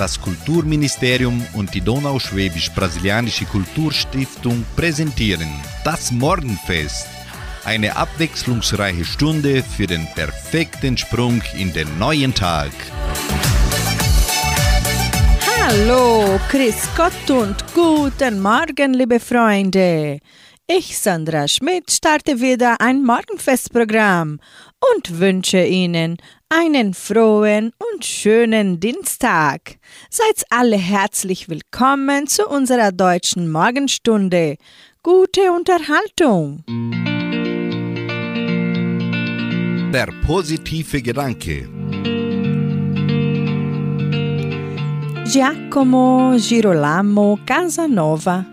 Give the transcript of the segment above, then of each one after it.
Das Kulturministerium und die Donauschwäbisch-Brasilianische Kulturstiftung präsentieren das Morgenfest. Eine abwechslungsreiche Stunde für den perfekten Sprung in den neuen Tag. Hallo, Chris Gott und guten Morgen, liebe Freunde. Ich, Sandra Schmidt, starte wieder ein Morgenfestprogramm und wünsche Ihnen einen frohen und schönen Dienstag. Seid alle herzlich willkommen zu unserer deutschen Morgenstunde. Gute Unterhaltung. Der positive Gedanke. Giacomo Girolamo Casanova,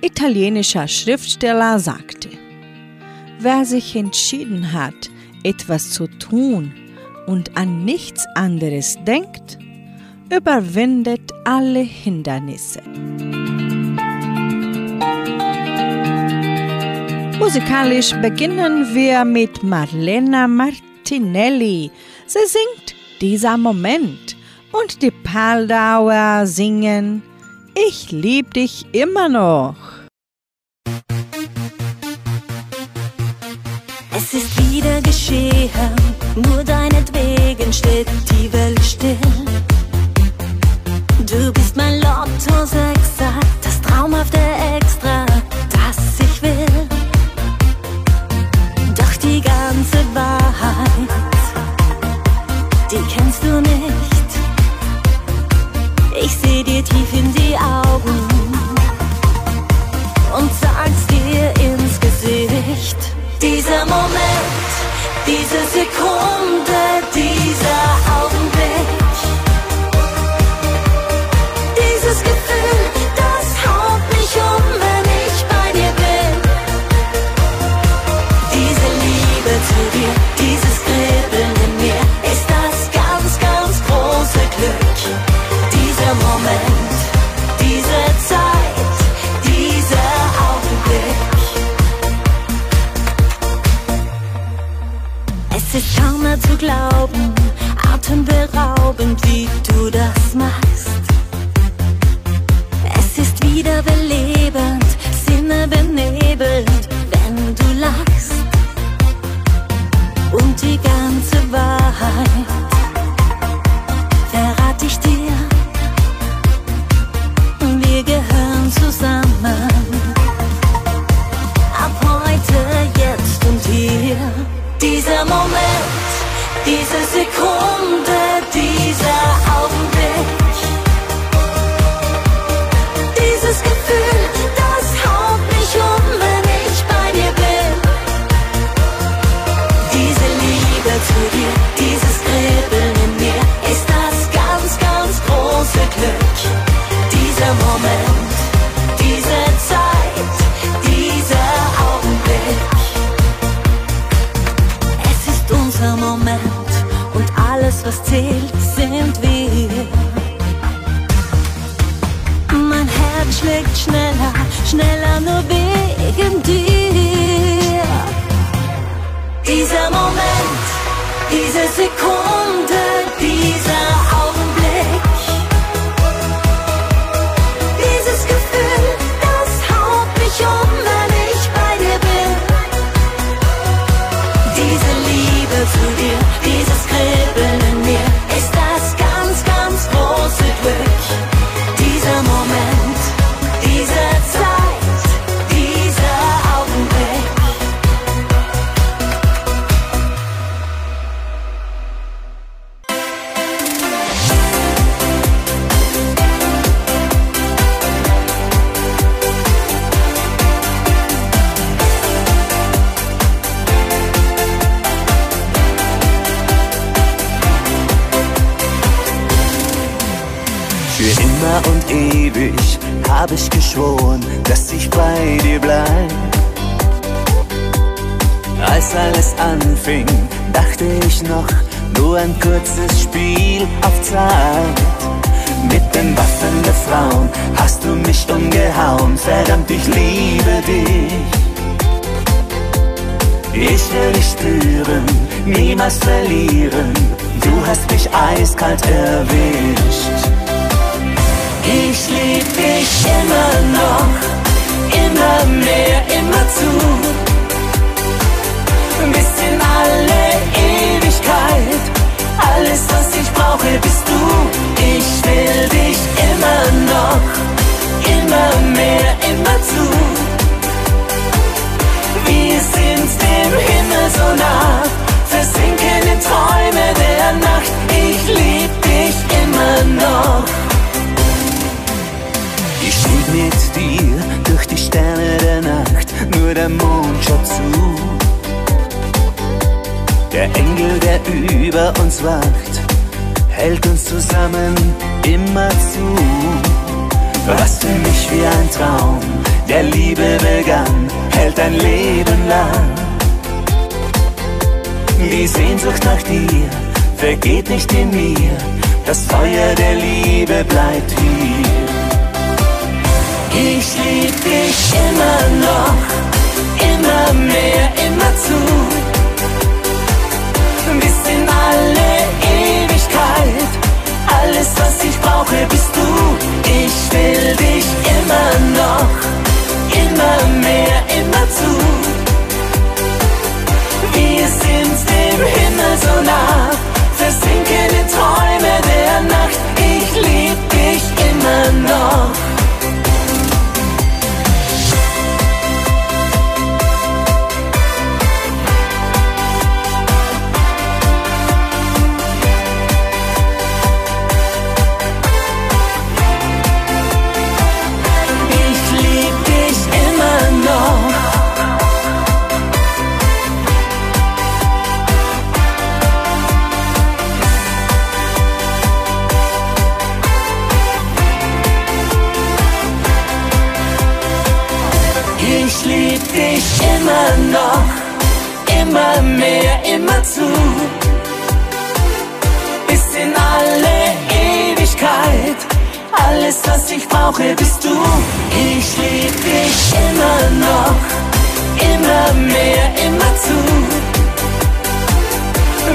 italienischer Schriftsteller, sagte, wer sich entschieden hat, etwas zu tun und an nichts anderes denkt, überwindet alle Hindernisse. Musikalisch beginnen wir mit Marlena Martinelli. Sie singt Dieser Moment und die Paldauer singen Ich lieb dich immer noch. Es ist wieder geschehen, nur deinetwegen steht die Welt still. Du bist mein Lotto Sechser, das traumhafte Extra, das ich will. Doch die ganze Wahrheit, die kennst du nicht. Ich seh dir tief in die Augen und sag's dir ins Gesicht. Dieser Moment, diese Sekunde, der Mond schaut zu. Der Engel, der über uns wacht, hält uns zusammen immer zu. Was für mich wie ein Traum der Liebe begann, hält ein Leben lang. Die Sehnsucht nach dir vergeht nicht in mir, das Feuer der Liebe bleibt hier. Ich lieb dich immer noch, immer mehr, immer zu. Bis in alle Ewigkeit, alles was ich brauche bist du. Ich will dich immer noch, immer mehr, immer zu. Wir sind dem Himmel so nah, versinken in Träume der Nacht. Ich lieb dich immer noch. Immer noch, immer mehr, immer zu. Bis in alle Ewigkeit, alles was ich brauche bist du. Ich lieb dich immer noch, immer mehr, immer zu.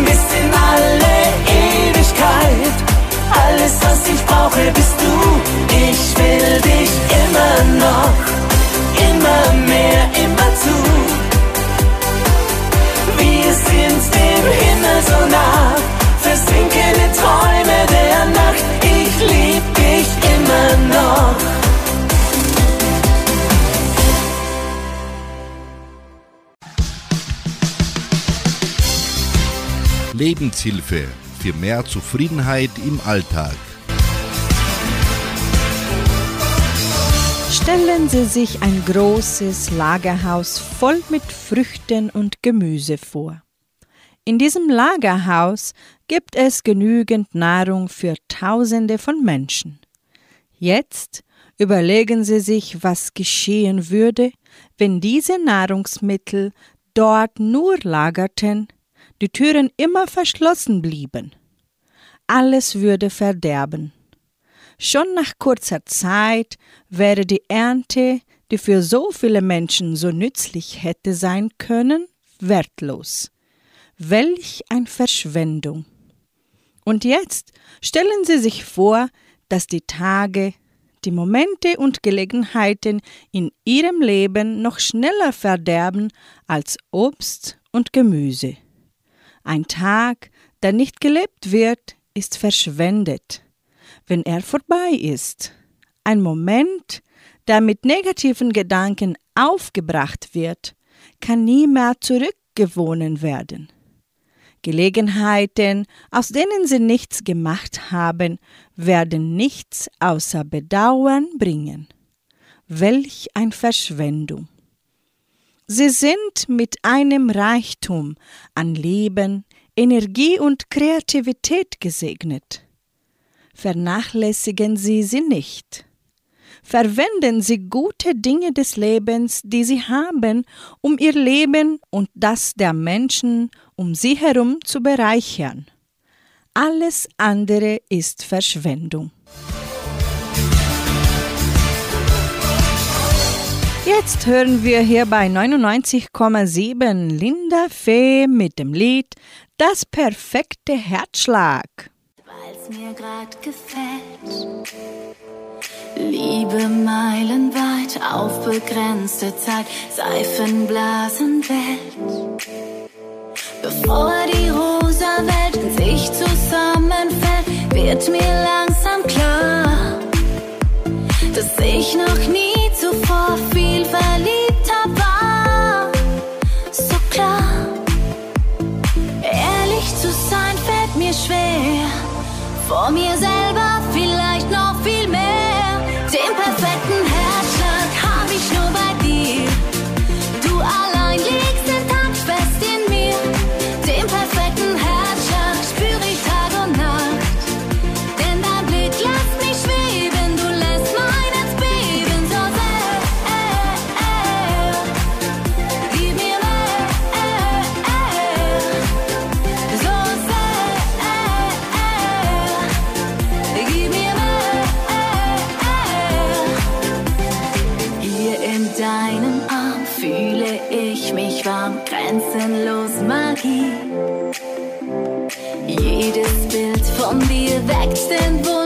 Bis in alle Ewigkeit, alles was ich brauche bist du. Ich will dich immer noch immer mehr, immer Himmel so nah, versinken in Träume der Nacht. Ich lieb dich immer noch. Lebenshilfe für mehr Zufriedenheit im Alltag. Stellen Sie sich ein großes Lagerhaus voll mit Früchten und Gemüse vor. In diesem Lagerhaus gibt es genügend Nahrung für Tausende von Menschen. Jetzt überlegen Sie sich, was geschehen würde, wenn diese Nahrungsmittel dort nur lagerten, die Türen immer verschlossen blieben. Alles würde verderben. Schon nach kurzer Zeit wäre die Ernte, die für so viele Menschen so nützlich hätte sein können, wertlos. Welch ein Verschwendung. Und jetzt stellen Sie sich vor, dass die Tage, die Momente und Gelegenheiten in Ihrem Leben noch schneller verderben als Obst und Gemüse. Ein Tag, der nicht gelebt wird, ist verschwendet wenn er vorbei ist. Ein Moment, der mit negativen Gedanken aufgebracht wird, kann nie mehr zurückgewonnen werden. Gelegenheiten, aus denen sie nichts gemacht haben, werden nichts außer Bedauern bringen. Welch ein Verschwendung. Sie sind mit einem Reichtum an Leben, Energie und Kreativität gesegnet vernachlässigen Sie sie nicht. Verwenden Sie gute Dinge des Lebens, die Sie haben, um Ihr Leben und das der Menschen um sie herum zu bereichern. Alles andere ist Verschwendung. Jetzt hören wir hier bei 99,7 Linda Fee mit dem Lied Das perfekte Herzschlag. Weil's mir grad gefällt. Liebe meilenweit auf begrenzte Zeit, Seifenblasenwelt. Bevor die rosa Welt in sich zusammenfällt, wird mir langsam klar, dass ich noch nie zuvor viel verliebter war. So klar, ehrlich zu sein fällt mir schwer, vor mir selbst. Extend.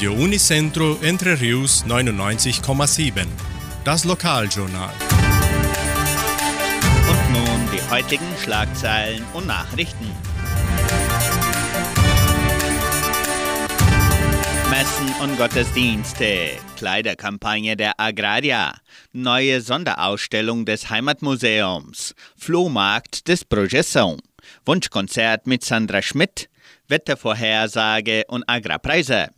Radio Unicentro Entre Rius 99,7. Das Lokaljournal. Und nun die heutigen Schlagzeilen und Nachrichten. Messen und Gottesdienste, Kleiderkampagne der Agraria, neue Sonderausstellung des Heimatmuseums, Flohmarkt des Projeção, Wunschkonzert mit Sandra Schmidt, Wettervorhersage und Agrarpreise.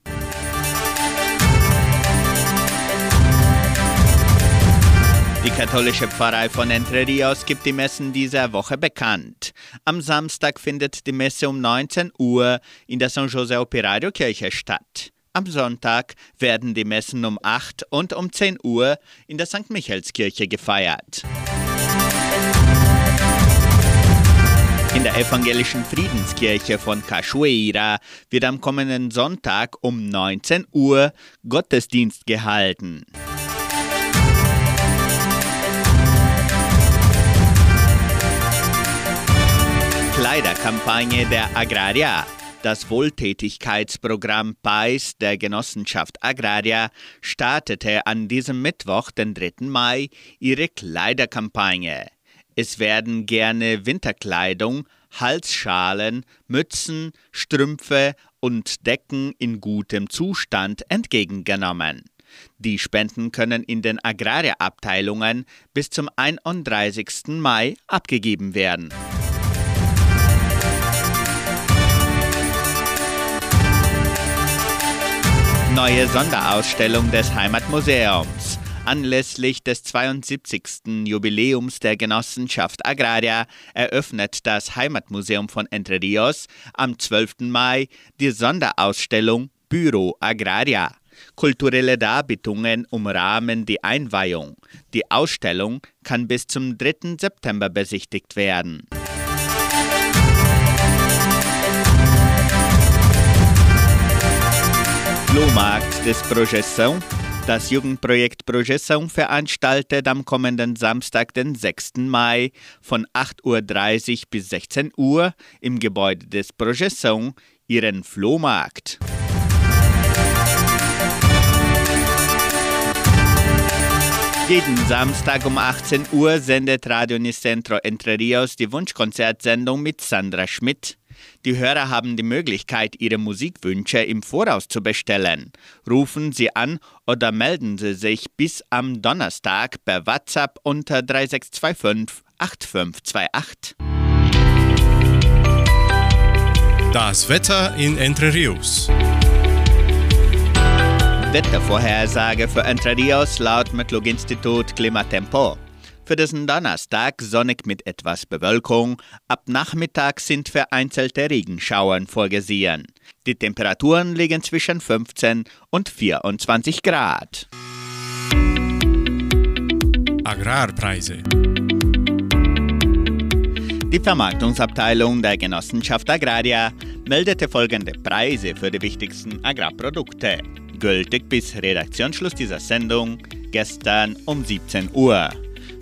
Die katholische Pfarrei von Entre Rios gibt die Messen dieser Woche bekannt. Am Samstag findet die Messe um 19 Uhr in der San José Operario Kirche statt. Am Sonntag werden die Messen um 8 und um 10 Uhr in der St. Michaelskirche gefeiert. In der evangelischen Friedenskirche von Cachoeira wird am kommenden Sonntag um 19 Uhr Gottesdienst gehalten. Kleiderkampagne der Agraria. Das Wohltätigkeitsprogramm PAIS der Genossenschaft Agraria startete an diesem Mittwoch, den 3. Mai, ihre Kleiderkampagne. Es werden gerne Winterkleidung, Halsschalen, Mützen, Strümpfe und Decken in gutem Zustand entgegengenommen. Die Spenden können in den Agrarabteilungen bis zum 31. Mai abgegeben werden. Neue Sonderausstellung des Heimatmuseums. Anlässlich des 72. Jubiläums der Genossenschaft Agraria eröffnet das Heimatmuseum von Entre Rios am 12. Mai die Sonderausstellung Büro Agraria. Kulturelle Darbietungen umrahmen die Einweihung. Die Ausstellung kann bis zum 3. September besichtigt werden. Flohmarkt des Projeção. Das Jugendprojekt Projeção veranstaltet am kommenden Samstag, den 6. Mai von 8.30 Uhr bis 16 Uhr im Gebäude des Projeção ihren Flohmarkt. Jeden Samstag um 18 Uhr sendet Radio Nicentro Entre Rios die Wunschkonzertsendung mit Sandra Schmidt. Die Hörer haben die Möglichkeit, ihre Musikwünsche im Voraus zu bestellen. Rufen Sie an oder melden Sie sich bis am Donnerstag per WhatsApp unter 3625 8528. Das Wetter in Entre Rios. Wettervorhersage für Entre Rios laut Metlog-Institut Klimatempo. Für diesen Donnerstag sonnig mit etwas Bewölkung. Ab Nachmittag sind vereinzelte Regenschauern vorgesehen. Die Temperaturen liegen zwischen 15 und 24 Grad. Agrarpreise. Die Vermarktungsabteilung der Genossenschaft Agraria meldete folgende Preise für die wichtigsten Agrarprodukte. Gültig bis Redaktionsschluss dieser Sendung gestern um 17 Uhr.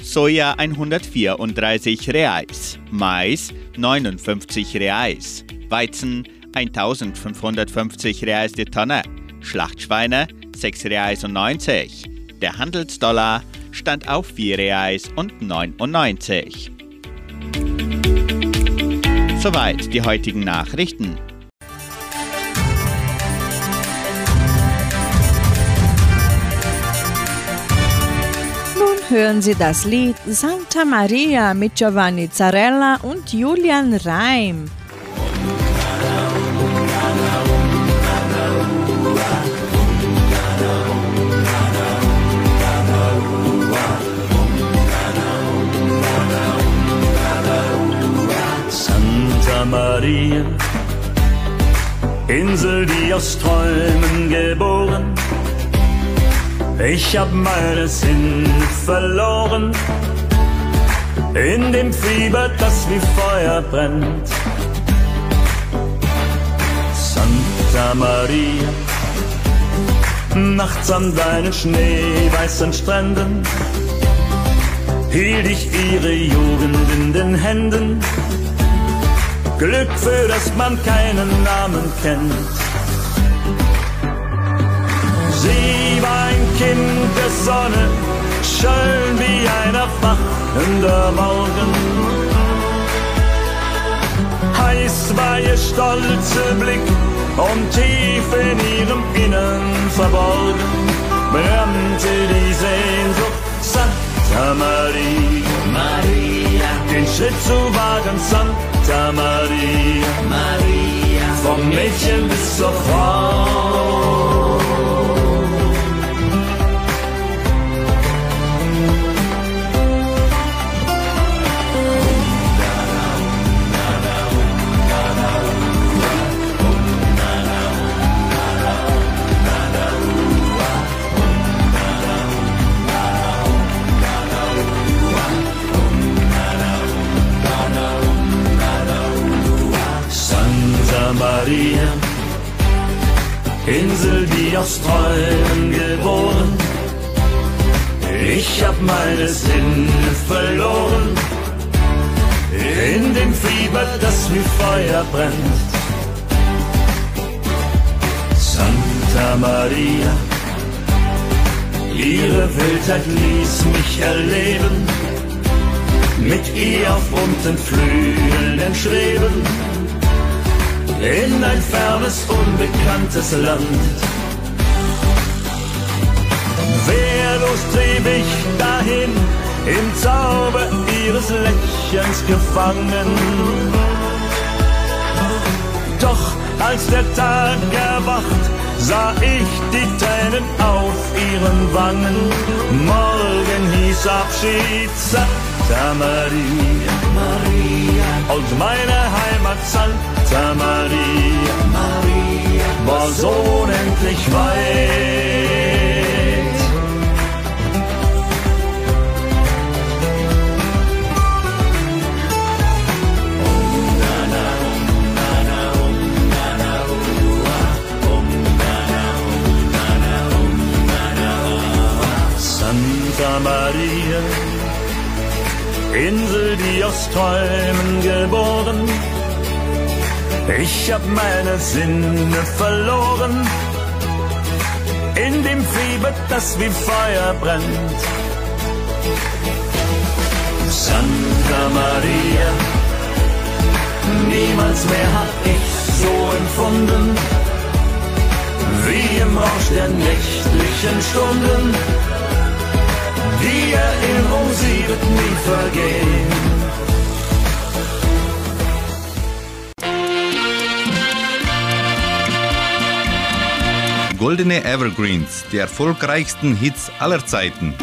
Soja 134 Reais, Mais 59 Reais, Weizen 1550 Reais die Tonne, Schlachtschweine 6 Reais und 90. Der Handelsdollar stand auf 4 Reais und 99. Soweit die heutigen Nachrichten. Hören Sie das Lied Santa Maria mit Giovanni Zarella und Julian Reim. Santa Maria, Insel, die aus Träumen geboren. Ich hab meine Sinn verloren in dem Fieber, das wie Feuer brennt. Santa Maria, nachts an deinen schneeweißen Stränden hielt ich ihre Jugend in den Händen. Glück, für das man keinen Namen kennt. Sie war ein Kind der Sonne, schön wie ein erwachender Morgen. Heiß war ihr stolzer Blick und tief in ihrem Innern verborgen brannte die Sehnsucht Santa Maria. Maria. Den Schritt zu wagen, Santa Maria. Maria. Vom Mädchen bis zur Frau. Maria, Insel, die aus Träumen geboren. Ich hab meine Sinne verloren, in dem Fieber, das wie Feuer brennt. Santa Maria, ihre Wildheit ließ mich erleben, mit ihr auf bunten Flügeln schweben in ein fernes, unbekanntes Land. Wehrlos trieb ich dahin, im Zauber ihres Lächelns gefangen. Doch als der Tag erwacht, sah ich die Tränen auf ihren Wangen. Morgen hieß Abschied, Santa Maria, Maria. Und meine Heimat Santa Maria, Maria. War so unendlich weit. Träumen geboren. Ich hab meine Sinne verloren, in dem Fieber, das wie Feuer brennt. Santa Maria, niemals mehr hab ich so empfunden, wie im Rausch der nächtlichen Stunden. Die Erinnerung, sie wird nie vergehen. Goldene Evergreens, die erfolgreichsten Hits aller Zeiten.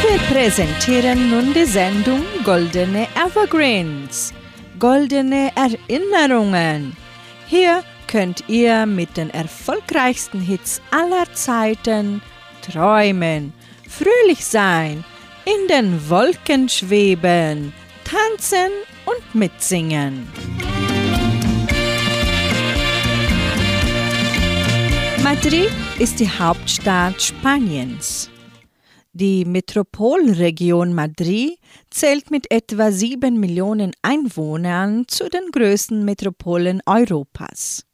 Wir präsentieren nun die Sendung Goldene Evergreens. Goldene Erinnerungen. Hier könnt ihr mit den erfolgreichsten Hits aller Zeiten träumen, fröhlich sein, in den Wolken schweben, tanzen und mitsingen. Madrid ist die Hauptstadt Spaniens. Die Metropolregion Madrid zählt mit etwa sieben Millionen Einwohnern zu den größten Metropolen Europas.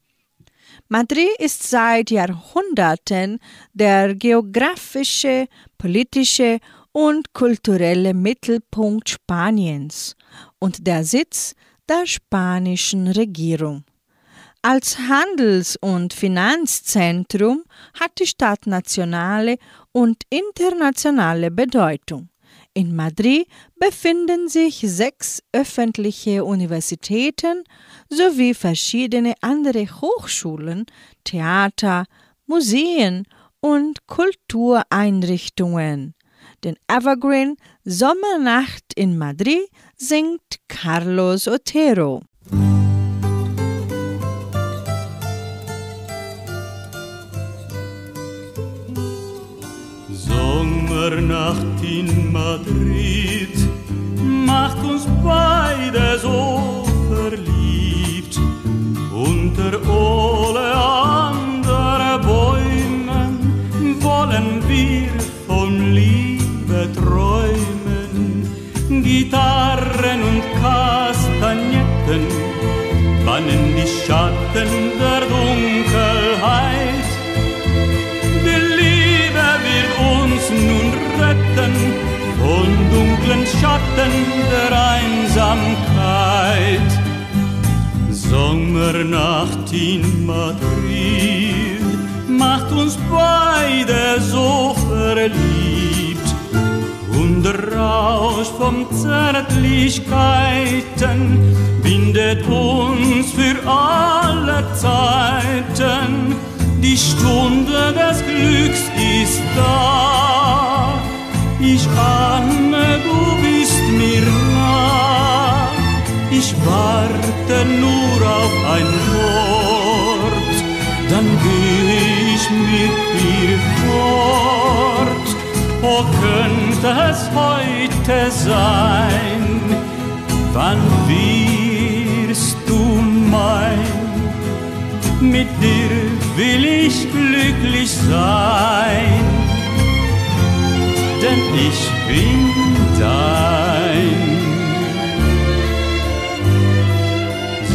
Madrid ist seit Jahrhunderten der geografische, politische und kulturelle Mittelpunkt Spaniens und der Sitz der spanischen Regierung. Als Handels- und Finanzzentrum hat die Stadt nationale und internationale Bedeutung. In Madrid befinden sich sechs öffentliche Universitäten sowie verschiedene andere Hochschulen, Theater, Museen und Kultureinrichtungen. Den Evergreen Sommernacht in Madrid singt Carlos Otero. Sommernacht in Madrid macht uns beide so verliebt. Unter alle andere Bäumen wollen wir von Liebe träumen. Gitarren und Kastagnetten bannen die Schatten der Dunkelheit. Schatten der Einsamkeit. Sommernacht in Madrid macht uns beide so verliebt. Und Rausch von Zärtlichkeiten bindet uns für alle Zeiten. Die Stunde des Glücks ist da. Ich ahne, du bist mir nah. Ich warte nur auf ein Wort, dann geh ich mit dir fort. Oh, könnte es heute sein, wann wirst du mein? Mit dir will ich glücklich sein, denn ich bin dein.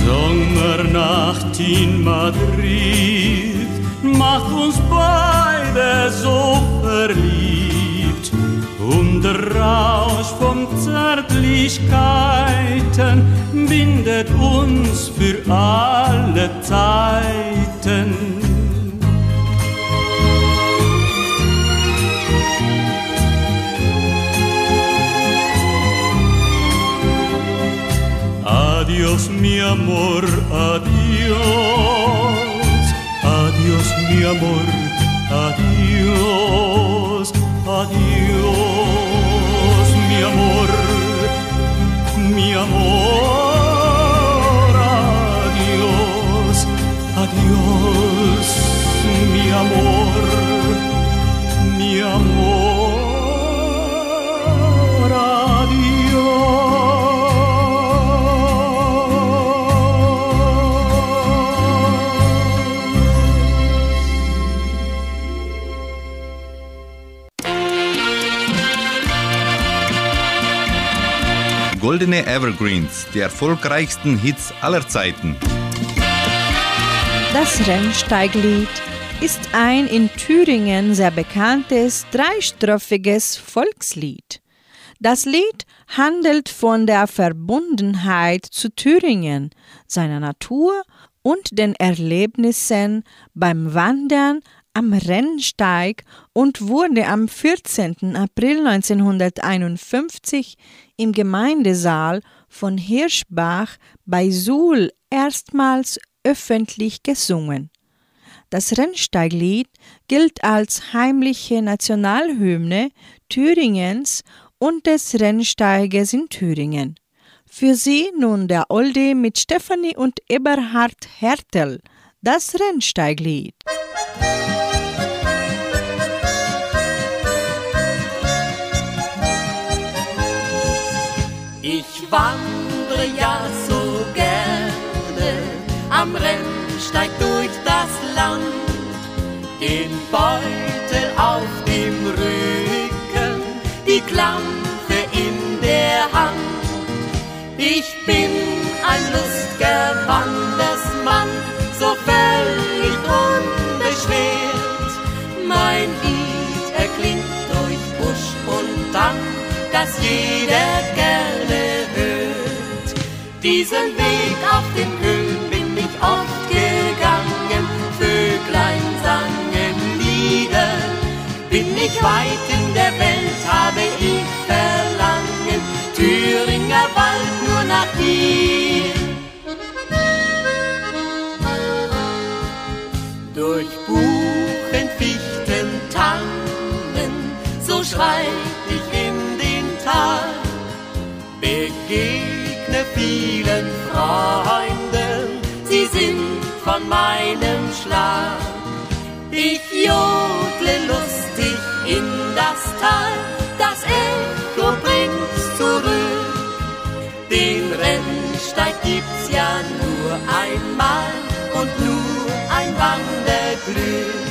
Sommernacht in Madrid macht uns beide so verliebt und der Rausch von Zärtlichkeiten bindet uns für alle Zeiten. Mi amor, adiós. Adiós mi amor, adiós. Adiós mi amor, mi amor. Adiós, adiós mi amor, Goldene Evergreens, die erfolgreichsten Hits aller Zeiten. Das Rennsteiglied ist ein in Thüringen sehr bekanntes dreistrophiges Volkslied. Das Lied handelt von der Verbundenheit zu Thüringen, seiner Natur und den Erlebnissen beim Wandern am Rennsteig und wurde am 14. April 1951 im Gemeindesaal von Hirschbach bei Suhl erstmals öffentlich gesungen. Das Rennsteiglied gilt als heimliche Nationalhymne Thüringens und des Rennsteiges in Thüringen. Für Sie nun der Olde mit Stefanie und Eberhard Hertel, das Rennsteiglied. Ich wandre ja so gerne. Am Rennsteig durch das Land, den Beutel auf dem Rücken, die Klampe in der Hand. Ich bin ein lustger Wandersmann, so völlig das jeder gerne hört. Diesen Weg auf den Höhen bin ich oft gegangen, Vöglein sangen Lieder. Bin ich weit in der Welt, habe ich Verlangen, Thüringer Wald nur nach dir. Durch Buchen, Fichten, Tannen, so schreit vielen Freunden, sie sind von meinem Schlag. Ich jodle lustig in das Tal, das Echo bringt's zurück. Den Rennsteig gibt's ja nur einmal und nur ein Wanderglück.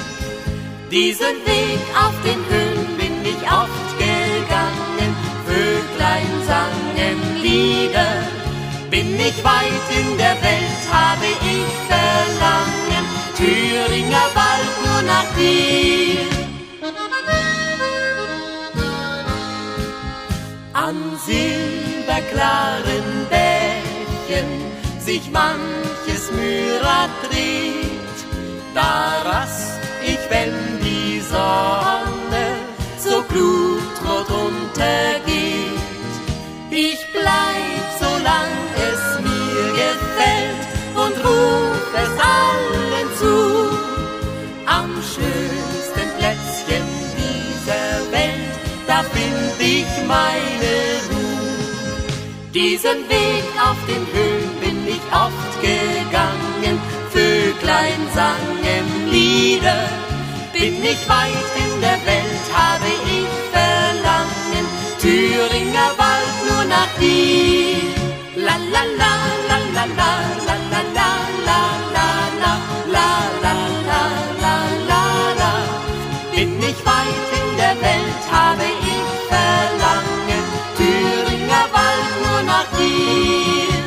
Diesen Weg auf den Höhen bin ich oft gegangen, Vöglein sangen Lieder. Bin ich weit in der Welt, habe ich Verlangen, Thüringer Wald nur nach dir. An silberklaren Bächen sich manches Mührrad dreht. Da rast ich, wenn die Sonne so blutrot untergeht. Ich bleib, solang es mir gefällt und ruf es allen zu. Am schönsten Plätzchen dieser Welt, da find ich meine Ruhe. Diesen Weg auf den Höhen bin ich oft gegangen, Vöglein sangen Lieder. Bin ich weit in der Welt, habe ich Verlangen, Thüringer Wald nur nach dir. La la la la la la la la la la la la la la la la la la Bin ich weit in der Welt, habe ich Verlangen, Thüringer Wald nur nach dir.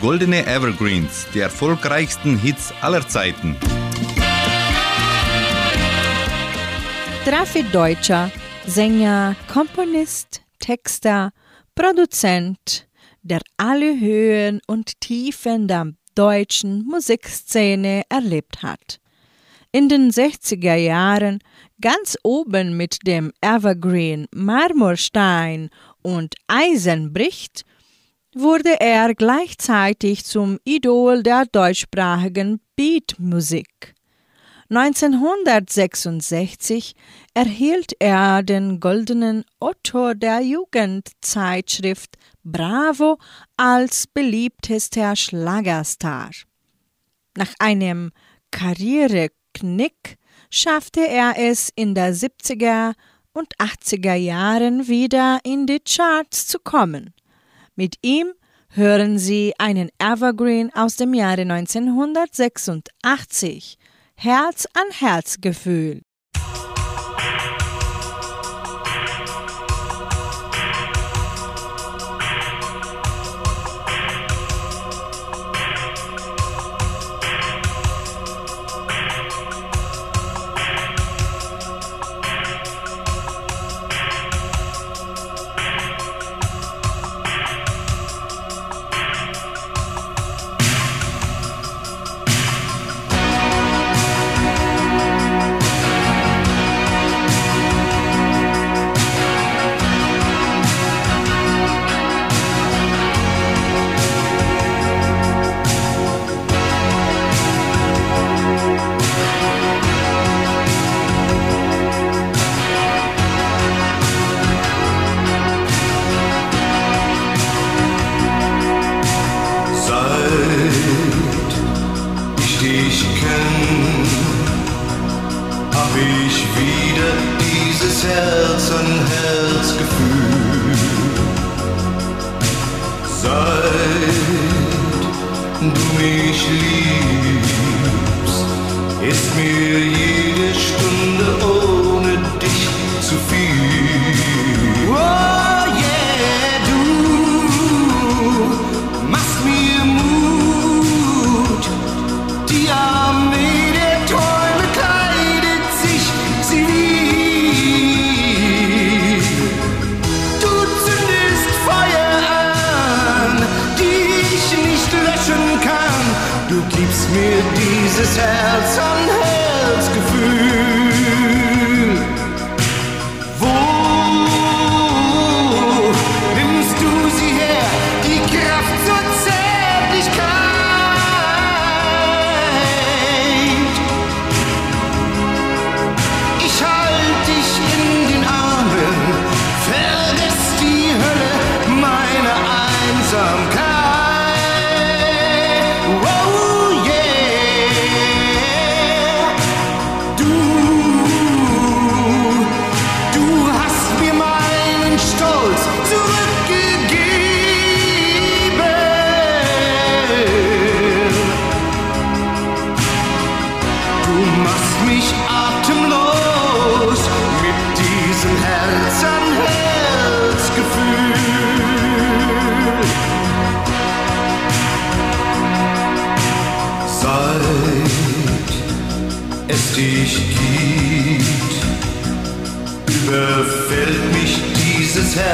Goldene Evergreens, die erfolgreichsten Hits aller Zeiten. Traffe Deutscher Sänger, Komponist, Texter, Produzent, der alle Höhen und Tiefen der deutschen Musikszene erlebt hat. In den 60er Jahren ganz oben mit dem Evergreen Marmorstein und Eisenbricht wurde er gleichzeitig zum Idol der deutschsprachigen Beatmusik. 1966 erhielt er den goldenen Otto der Jugendzeitschrift Bravo als beliebtester Schlagerstar. Nach einem Karriereknick schaffte er es in der 70er und 80er Jahren wieder in die Charts zu kommen. Mit ihm hören Sie einen Evergreen aus dem Jahre 1986. Herz-an-Herz-Gefühl. Ich wieder dieses Herz an Herz Gefühl. Seit du mich liebst, ist mir jede Stunde ohne Jesus held some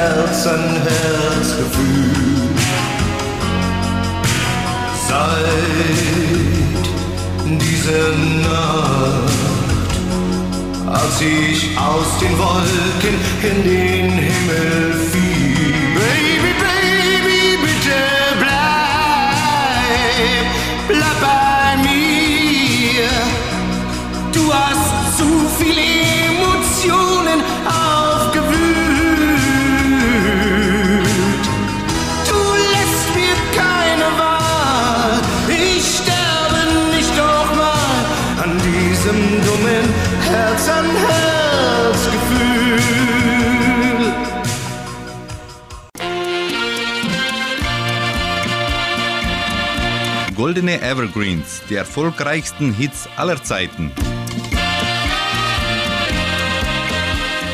Herz an Herzgefühl. Seit dieser Nacht, als ich aus den Wolken in den Himmel fiel. Evergreens, die erfolgreichsten Hits aller Zeiten.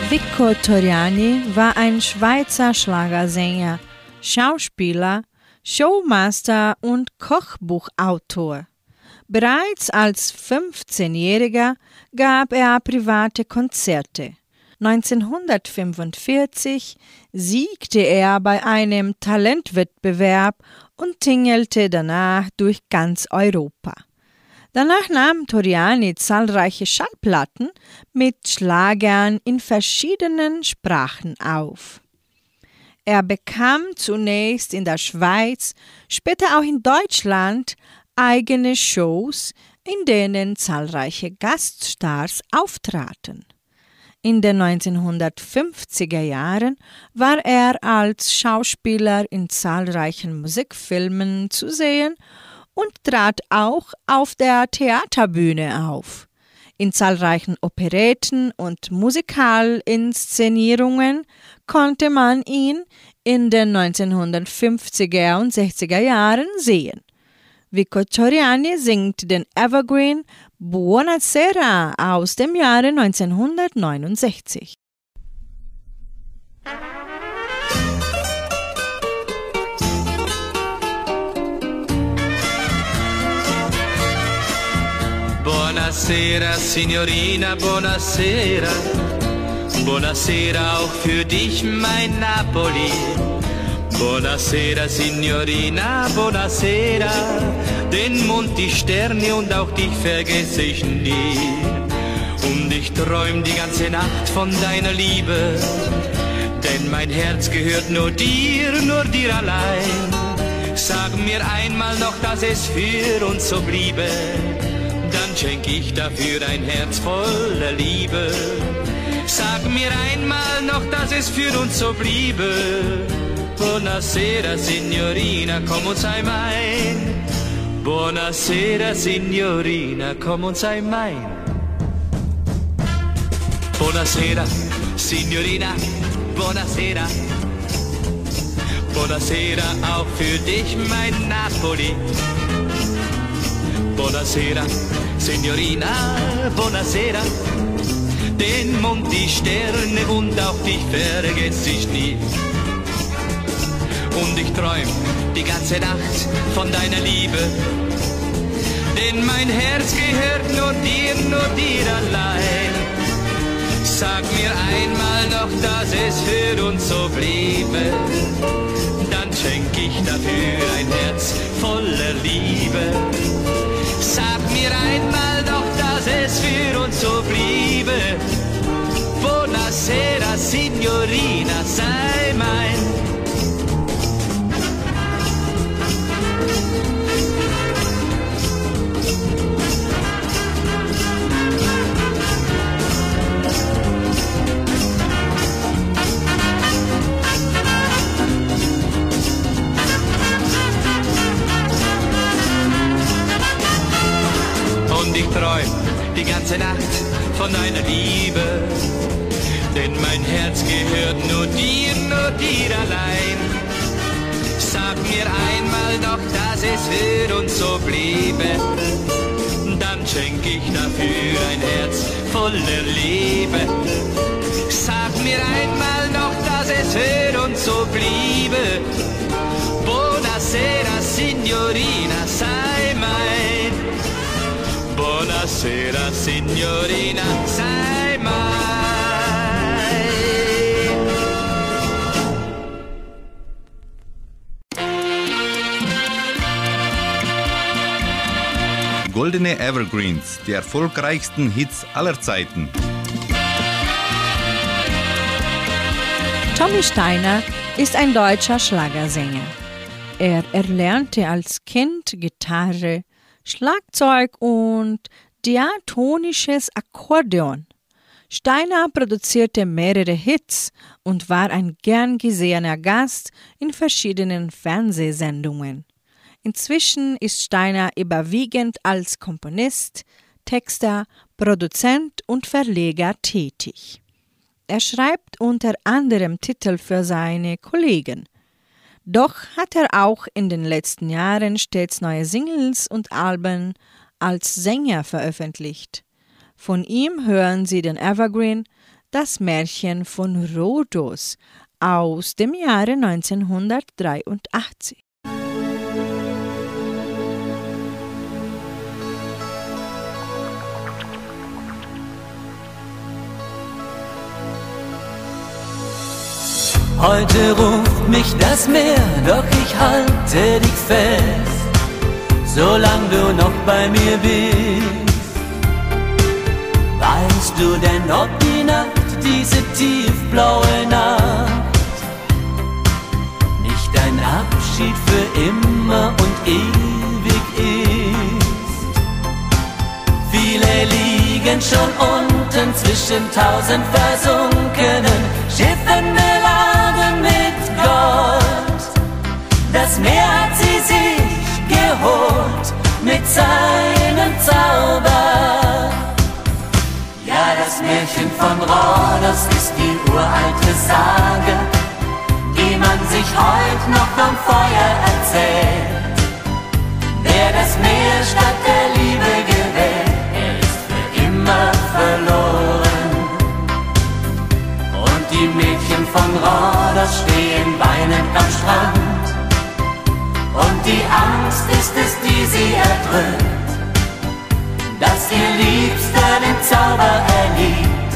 Vico Toriani war ein Schweizer Schlagersänger, Schauspieler, Showmaster und Kochbuchautor. Bereits als 15-Jähriger gab er private Konzerte. 1945 siegte er bei einem Talentwettbewerb und tingelte danach durch ganz Europa. Danach nahm Toriani zahlreiche Schallplatten mit Schlagern in verschiedenen Sprachen auf. Er bekam zunächst in der Schweiz, später auch in Deutschland eigene Shows, in denen zahlreiche Gaststars auftraten. In den 1950er Jahren war er als Schauspieler in zahlreichen Musikfilmen zu sehen und trat auch auf der Theaterbühne auf. In zahlreichen Operetten und Musikalinszenierungen konnte man ihn in den 1950er und 60er Jahren sehen. Vico Toriani singt den Evergreen Buonasera aus dem Jahre 1969. Buonasera, Signorina, buonasera. Buonasera auch für dich, mein Napoli. Buonasera, Signorina, buonasera. Den Mond, die Sterne und auch dich vergesse ich nie. Und ich träum die ganze Nacht von deiner Liebe. Denn mein Herz gehört nur dir, nur dir allein. Sag mir einmal noch, dass es für uns so bliebe dann schenk ich dafür ein Herz voller Liebe. Sag mir einmal noch, dass es für uns so bliebe. Buonasera, Signorina, und sei mein. Buonasera, Signorina, und sei mein. Buonasera, Signorina, buonasera. Buonasera auch für dich, mein Napoli. Buonasera, Signorina, buonasera. Den Mond, die Sterne und auch dich vergesse ich nie. Und ich träum die ganze Nacht von deiner Liebe. Denn mein Herz gehört nur dir, nur dir allein. Sag mir einmal noch, dass es für uns so bliebe. Dann schenk ich dafür ein Herz voller Liebe. Ganze Nacht von deiner Liebe. Denn mein Herz gehört nur dir, nur dir allein. Sag mir einmal doch, dass es für uns so bliebe. Dann schenk ich dafür ein Herz voller Liebe. Sag mir einmal noch, dass es für uns so bliebe. Buonasera, Signorina, sei mein. Buonasera, signorina, sei mein. Goldene Evergreens, die erfolgreichsten Hits aller Zeiten. Tommy Steiner ist ein deutscher Schlagersänger. Er erlernte als Kind Gitarre, Schlagzeug und diatonisches Akkordeon. Steiner produzierte mehrere Hits und war ein gern gesehener Gast in verschiedenen Fernsehsendungen. Inzwischen ist Steiner überwiegend als Komponist, Texter, Produzent und Verleger tätig. Er schreibt unter anderem Titel für seine Kollegen. Doch hat er auch in den letzten Jahren stets neue Singles und Alben als Sänger veröffentlicht. Von ihm hören Sie den Evergreen Das Märchen von Rhodos aus dem Jahre 1983. Heute ruft mich das Meer, doch ich halte dich fest, solange du noch bei mir bist. Weißt du denn, ob die Nacht, diese tiefblaue Nacht, nicht ein Abschied für immer und ewig ist? Viele liegen schon unten zwischen tausend versunkenen Schiffen Das Meer hat sie sich geholt mit seinem Zauber. Ja, das Märchen von Rhodos ist die uralte Sage, die man sich heut noch am Feuer erzählt. Wer das Meer statt der Liebe gewählt, er ist für immer verloren. Und die Mädchen von Rhodos stehen weinend am Strand. Und die Angst ist es, die sie erdrückt, dass ihr Liebster den Zauber erliebt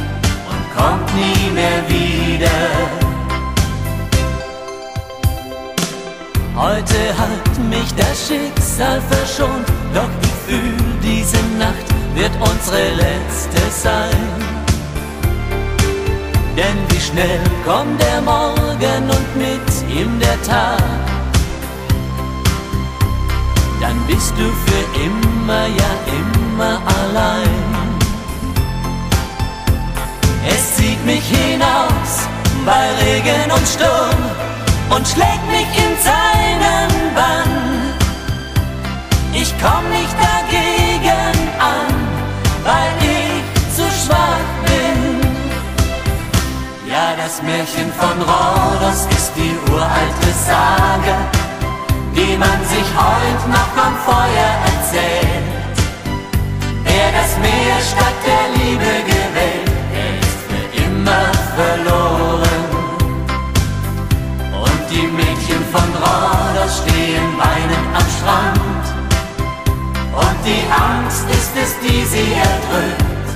und kommt nie mehr wieder. Heute hat mich das Schicksal verschont, doch ich fühl, diese Nacht wird unsere letzte sein. Denn wie schnell kommt der Morgen und mit ihm der Tag. Dann bist du für immer, ja immer allein. Es zieht mich hinaus bei Regen und Sturm und schlägt mich in seinen Bann. Ich komm nicht dagegen an, weil ich zu schwach bin. Ja, das Märchen von Rhodos ist die uralte Sage, die man sich heut noch am Feuer erzählt. Wer das Meer statt der Liebe gewählt, der ist für immer verloren. Und die Mädchen von Rhodos stehen weinend am Strand. Und die Angst ist es, die sie erdrückt,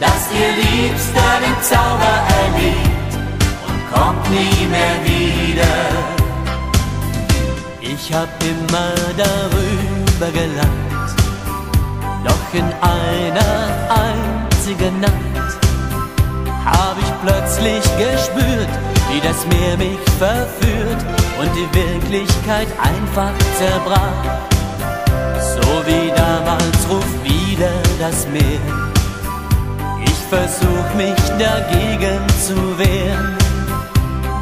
dass ihr Liebster den Zauber erliebt und kommt nie mehr wieder. Ich hab immer darüber gelacht, doch in einer einzigen Nacht hab ich plötzlich gespürt, wie das Meer mich verführt und die Wirklichkeit einfach zerbrach. So wie damals ruft wieder das Meer. Ich versuch mich dagegen zu wehren,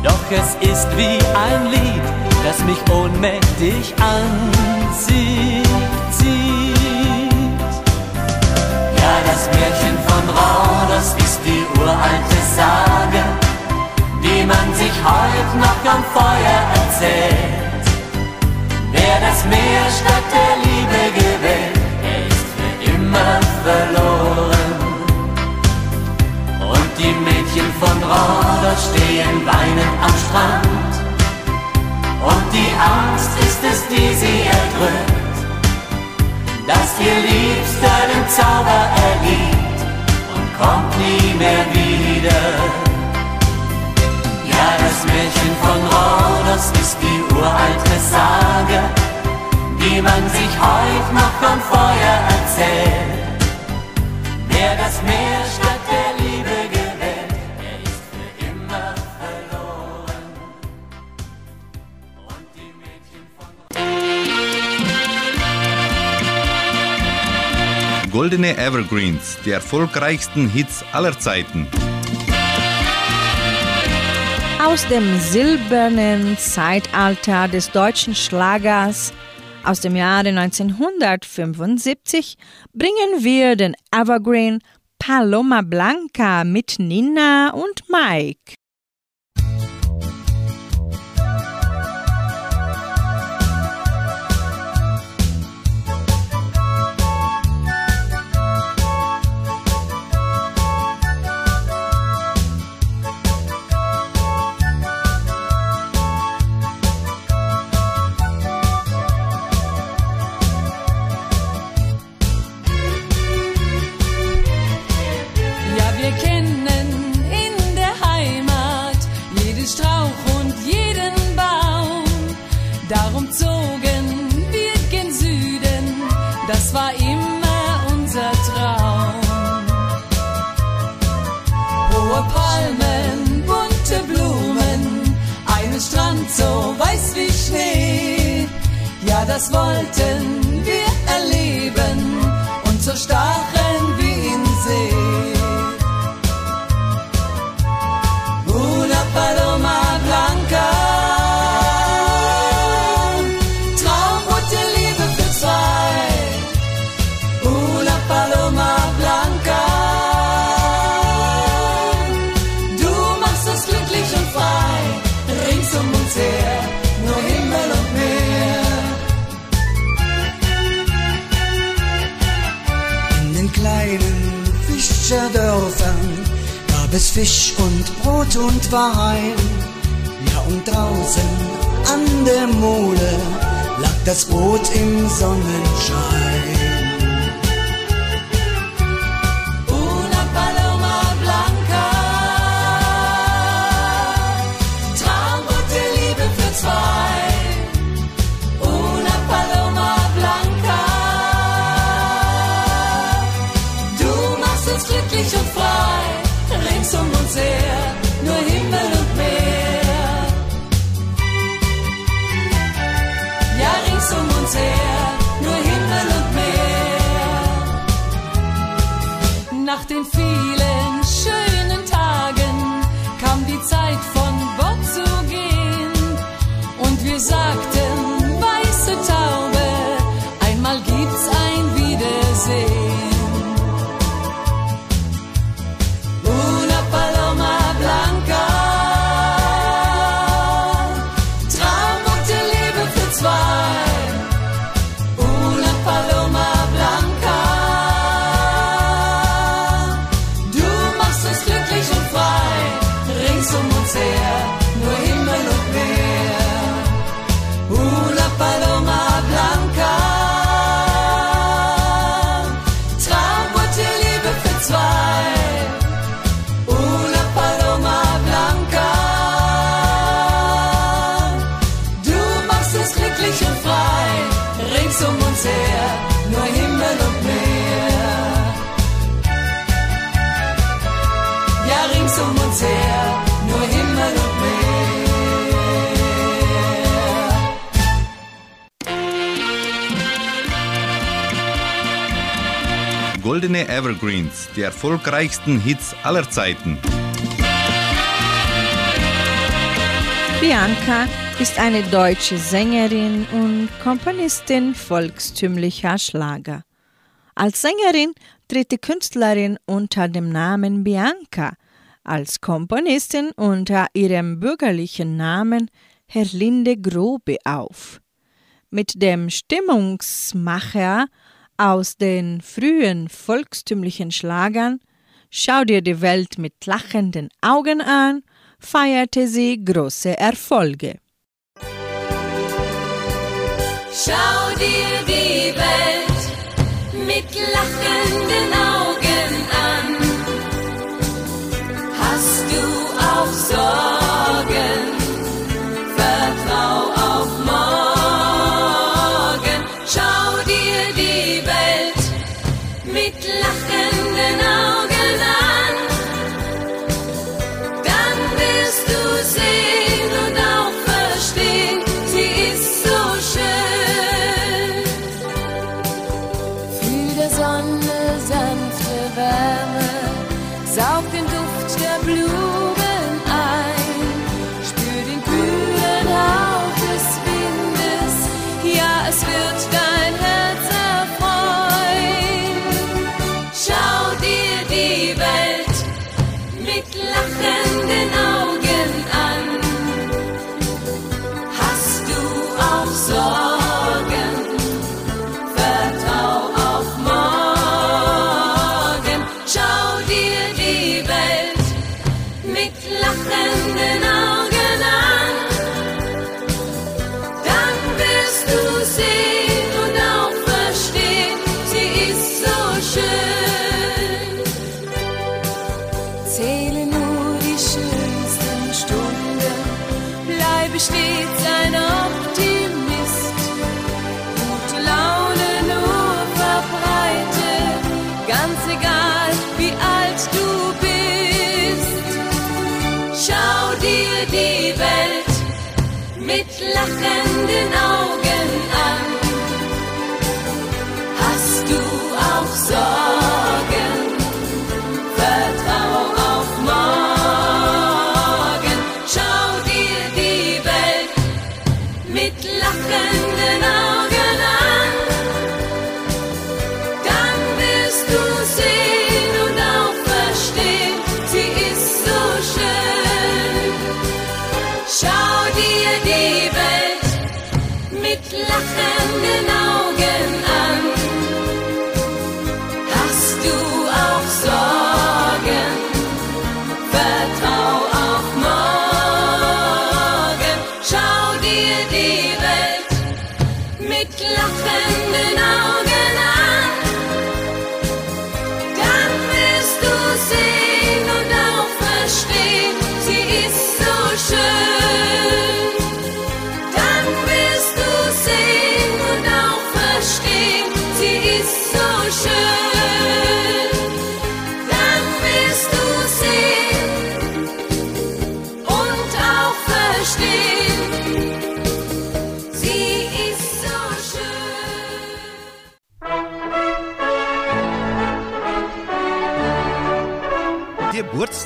doch es ist wie ein Lied, das mich ohnmächtig anzieht. Zieht. Ja, das Märchen von Rhodos ist die uralte Sage, die man sich heut noch am Feuer erzählt. Evergreens, die erfolgreichsten Hits aller Zeiten. Aus dem silbernen Zeitalter des deutschen Schlagers aus dem Jahre 1975 bringen wir den Evergreen Paloma Blanca mit Nina und Mike. Das wollten wir erleben. Und so stachen Fisch und Brot und Wein. Ja, und draußen an der Mole lag das Boot im Sonnenschein. Nur Himmel und Meer. Ja, rings um uns her, Goldene Evergreens, die erfolgreichsten Hits aller Zeiten. Bianca ist eine deutsche Sängerin und Komponistin volkstümlicher Schlager. Als Sängerin tritt die Künstlerin unter dem Namen Bianca, als Komponistin unter ihrem bürgerlichen Namen Herlinde Grobe auf. Mit dem Stimmungsmacher aus den frühen volkstümlichen Schlagern Schau dir die Welt mit lachenden Augen an, feierte sie große Erfolge. Schau dir die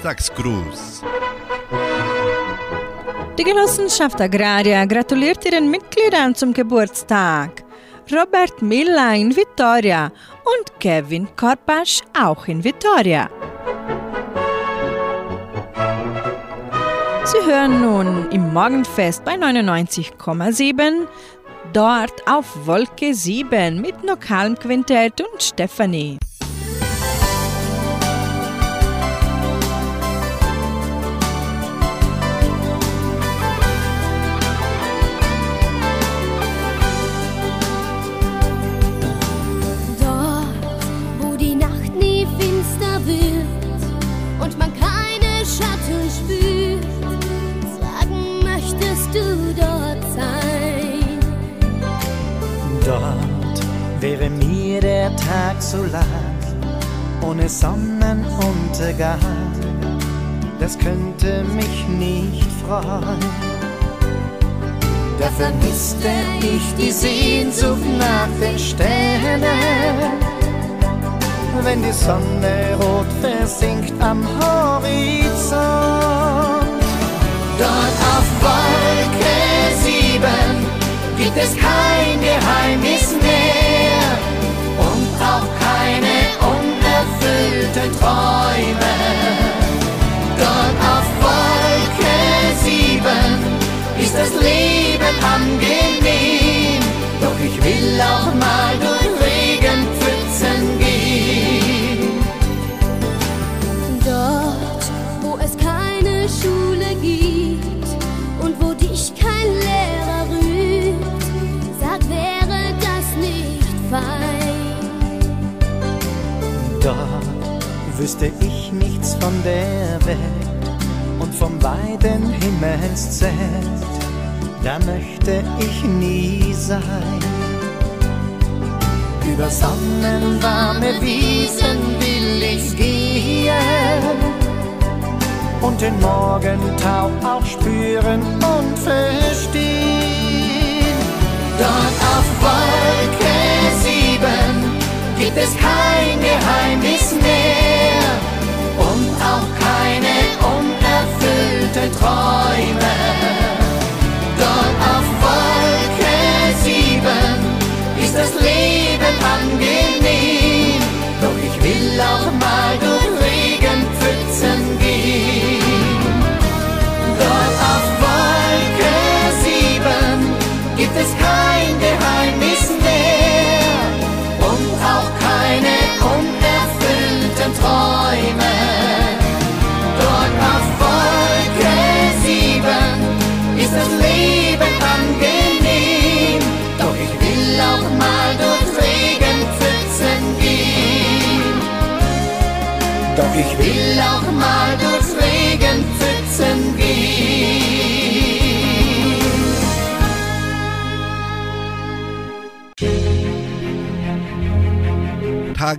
Geburtstagsgruß. Die Genossenschaft Agraria gratuliert ihren Mitgliedern zum Geburtstag. Robert Miller in Vitoria und Kevin Korpasch auch in Vitoria. Sie hören nun im Morgenfest bei 99,7, dort auf Wolke 7 mit lokalem Quintett und Stefanie. So lang, ohne Sonnenuntergang. Das könnte mich nicht freuen. Da vermisste ich die Sehnsucht nach den Sternen, wenn die Sonne rot versinkt am Horizont. Dort auf Wolke sieben gibt es kein Geheimnis mehr unerfüllten Träume. Dort auf Wolke sieben ist das Leben angenehm, doch ich will auch mal durch wüsste ich nichts von der Welt und vom weiten Himmelszelt, da möchte ich nie sein. Über sonnenwarme Wiesen will ich gehen und den Morgentau auch spüren und verstehen. Dort auf Wolke sieben gibt es kein Geheimnis mehr und auch keine unerfüllten Träume. Dort auf Wolke sieben ist das Leben angenehm, doch ich will auch mal durch Regenpfützen gehen. Dort auf Wolke sieben gibt es kein Geheimnis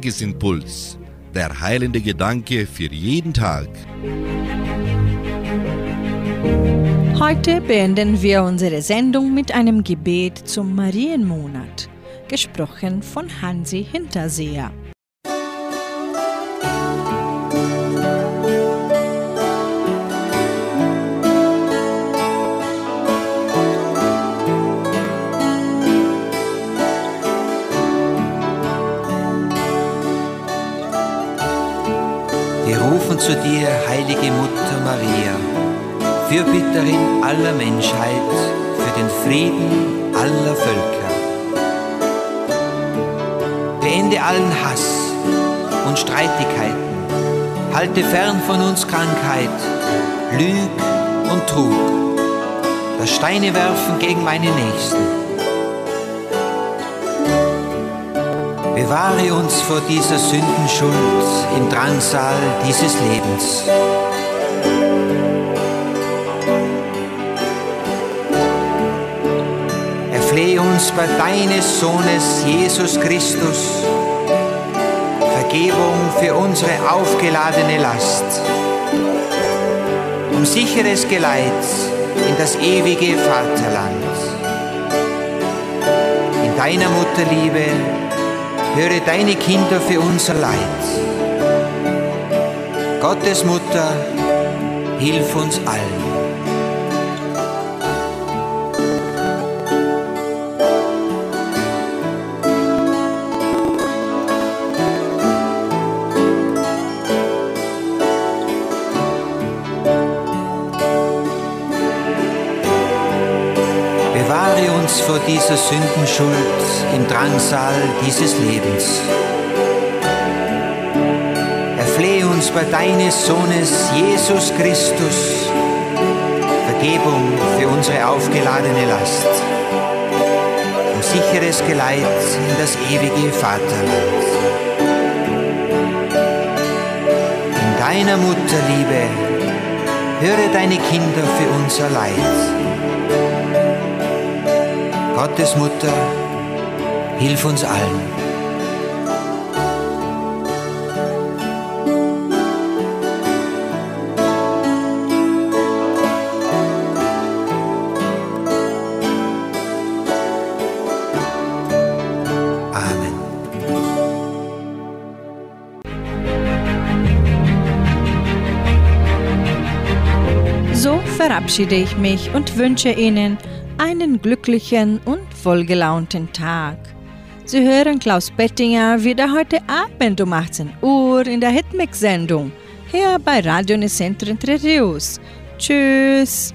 Tagesimpuls. Der heilende Gedanke für jeden Tag. Heute beenden wir unsere Sendung mit einem Gebet zum Marienmonat, gesprochen von Hansi Hinterseher. Fürbitterin aller Menschheit, für den Frieden aller Völker. Beende allen Hass und Streitigkeiten, halte fern von uns Krankheit, Lüg und Trug, das Steine werfen gegen meine Nächsten. Bewahre uns vor dieser Sündenschuld im Drangsal dieses Lebens. Uns bei deines Sohnes Jesus Christus Vergebung für unsere aufgeladene Last, um sicheres Geleit in das ewige Vaterland. In deiner Mutterliebe höre deine Kinder für unser Leid. Gottes Mutter, hilf uns allen. Vor dieser Sündenschuld im Drangsal dieses Lebens. Erflehe uns bei deines Sohnes Jesus Christus Vergebung für unsere aufgeladene Last, um sicheres Geleit in das ewige Vaterland. In deiner Mutterliebe höre deine Kinder für unser Leid. Gottes Mutter, hilf uns allen. Verabschiede ich mich und wünsche Ihnen einen glücklichen und wohlgelaunten Tag. Sie hören Klaus Bettinger wieder heute Abend um 18 Uhr in der Hitmix-Sendung hier bei Radio Nicentro Entre. Tschüss!